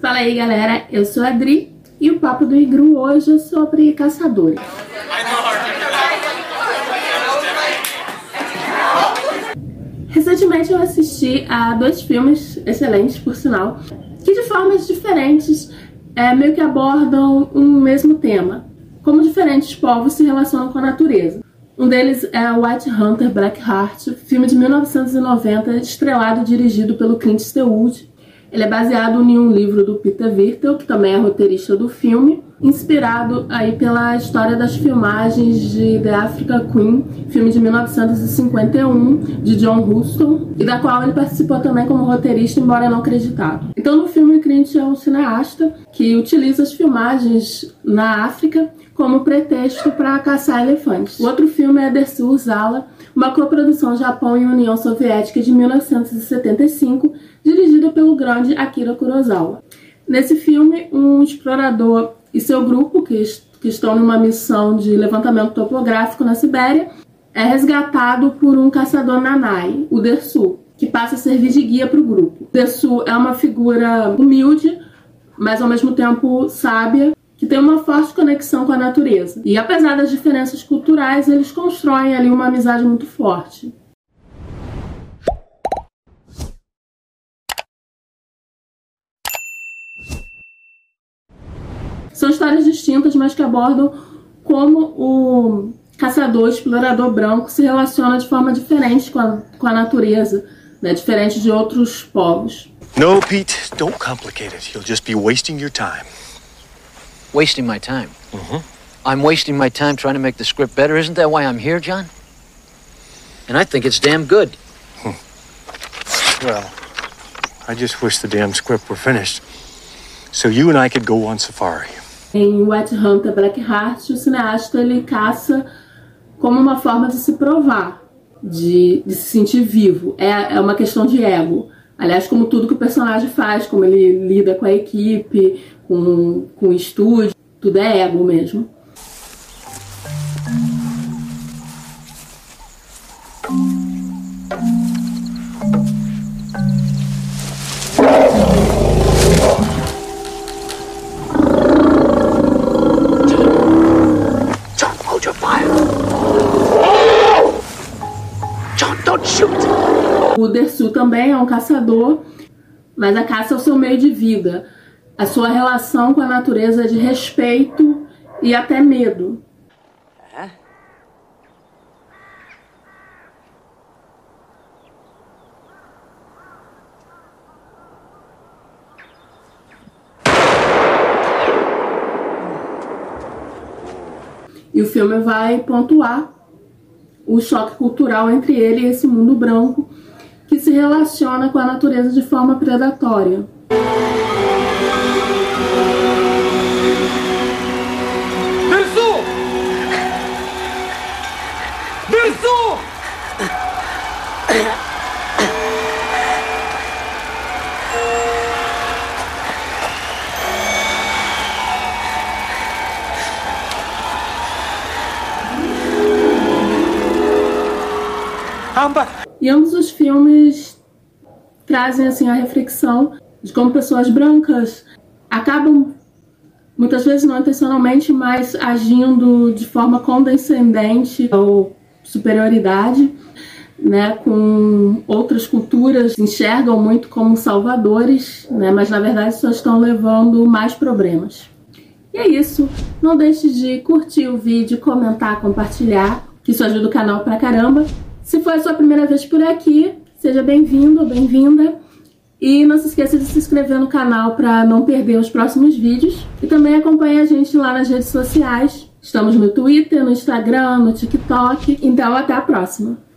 Fala aí galera, eu sou a Adri e o papo do Igru hoje é sobre caçadores. Recentemente eu assisti a dois filmes excelentes, por sinal, que de formas diferentes é, meio que abordam um mesmo tema, como diferentes povos se relacionam com a natureza. Um deles é White Hunter Black Heart, filme de 1990, estrelado e dirigido pelo Clint Eastwood, ele é baseado em um livro do Peter Virtel, que também é roteirista do filme, inspirado aí pela história das filmagens de The Africa Queen, filme de 1951 de John Huston, e da qual ele participou também como roteirista, embora não acreditado. Então, no filme, Clint é um cineasta que utiliza as filmagens na África como pretexto para caçar elefantes. O outro filme é Dersu Zala, uma coprodução Japão e União Soviética de 1975, dirigida pelo grande Akira Kurosawa. Nesse filme, um explorador e seu grupo, que, que estão numa missão de levantamento topográfico na Sibéria, é resgatado por um caçador nanai, o Dersu, que passa a servir de guia para o grupo. Dersu é uma figura humilde, mas ao mesmo tempo sábia, que tem uma forte conexão com a natureza. E apesar das diferenças culturais, eles constroem ali uma amizade muito forte. São histórias distintas, mas que abordam como o caçador, explorador branco se relaciona de forma diferente com a, com a natureza, né? diferente de outros povos. No, Pete, don't complicate it. You'll just be wasting your time. Wasting my time? Mm-hmm. I'm wasting my time trying to make the script better. Isn't that why I'm here, John? And I think it's damn good. Well, I just wish the damn script were finished so you and I could go on safari. Em White Hunter Black Heart, o cineasta ele caça como uma forma de se provar, de, de se sentir vivo. É, é uma questão de ego. Aliás, como tudo que o personagem faz, como ele lida com a equipe, com, com o estúdio, tudo é ego mesmo. Shoot. O Dersu também é um caçador, mas a caça é o seu meio de vida. A sua relação com a natureza é de respeito e até medo. E o filme vai pontuar o choque cultural entre ele e esse mundo branco que se relaciona com a natureza de forma predatória. E ambos os filmes trazem assim a reflexão de como pessoas brancas acabam muitas vezes não intencionalmente, mas agindo de forma condescendente ou superioridade, né, com outras culturas enxergam muito como salvadores, né, mas na verdade só estão levando mais problemas. E é isso. Não deixe de curtir o vídeo, comentar, compartilhar, que isso ajuda o canal pra caramba. Se for a sua primeira vez por aqui, seja bem-vindo ou bem-vinda. E não se esqueça de se inscrever no canal para não perder os próximos vídeos. E também acompanhe a gente lá nas redes sociais. Estamos no Twitter, no Instagram, no TikTok. Então até a próxima!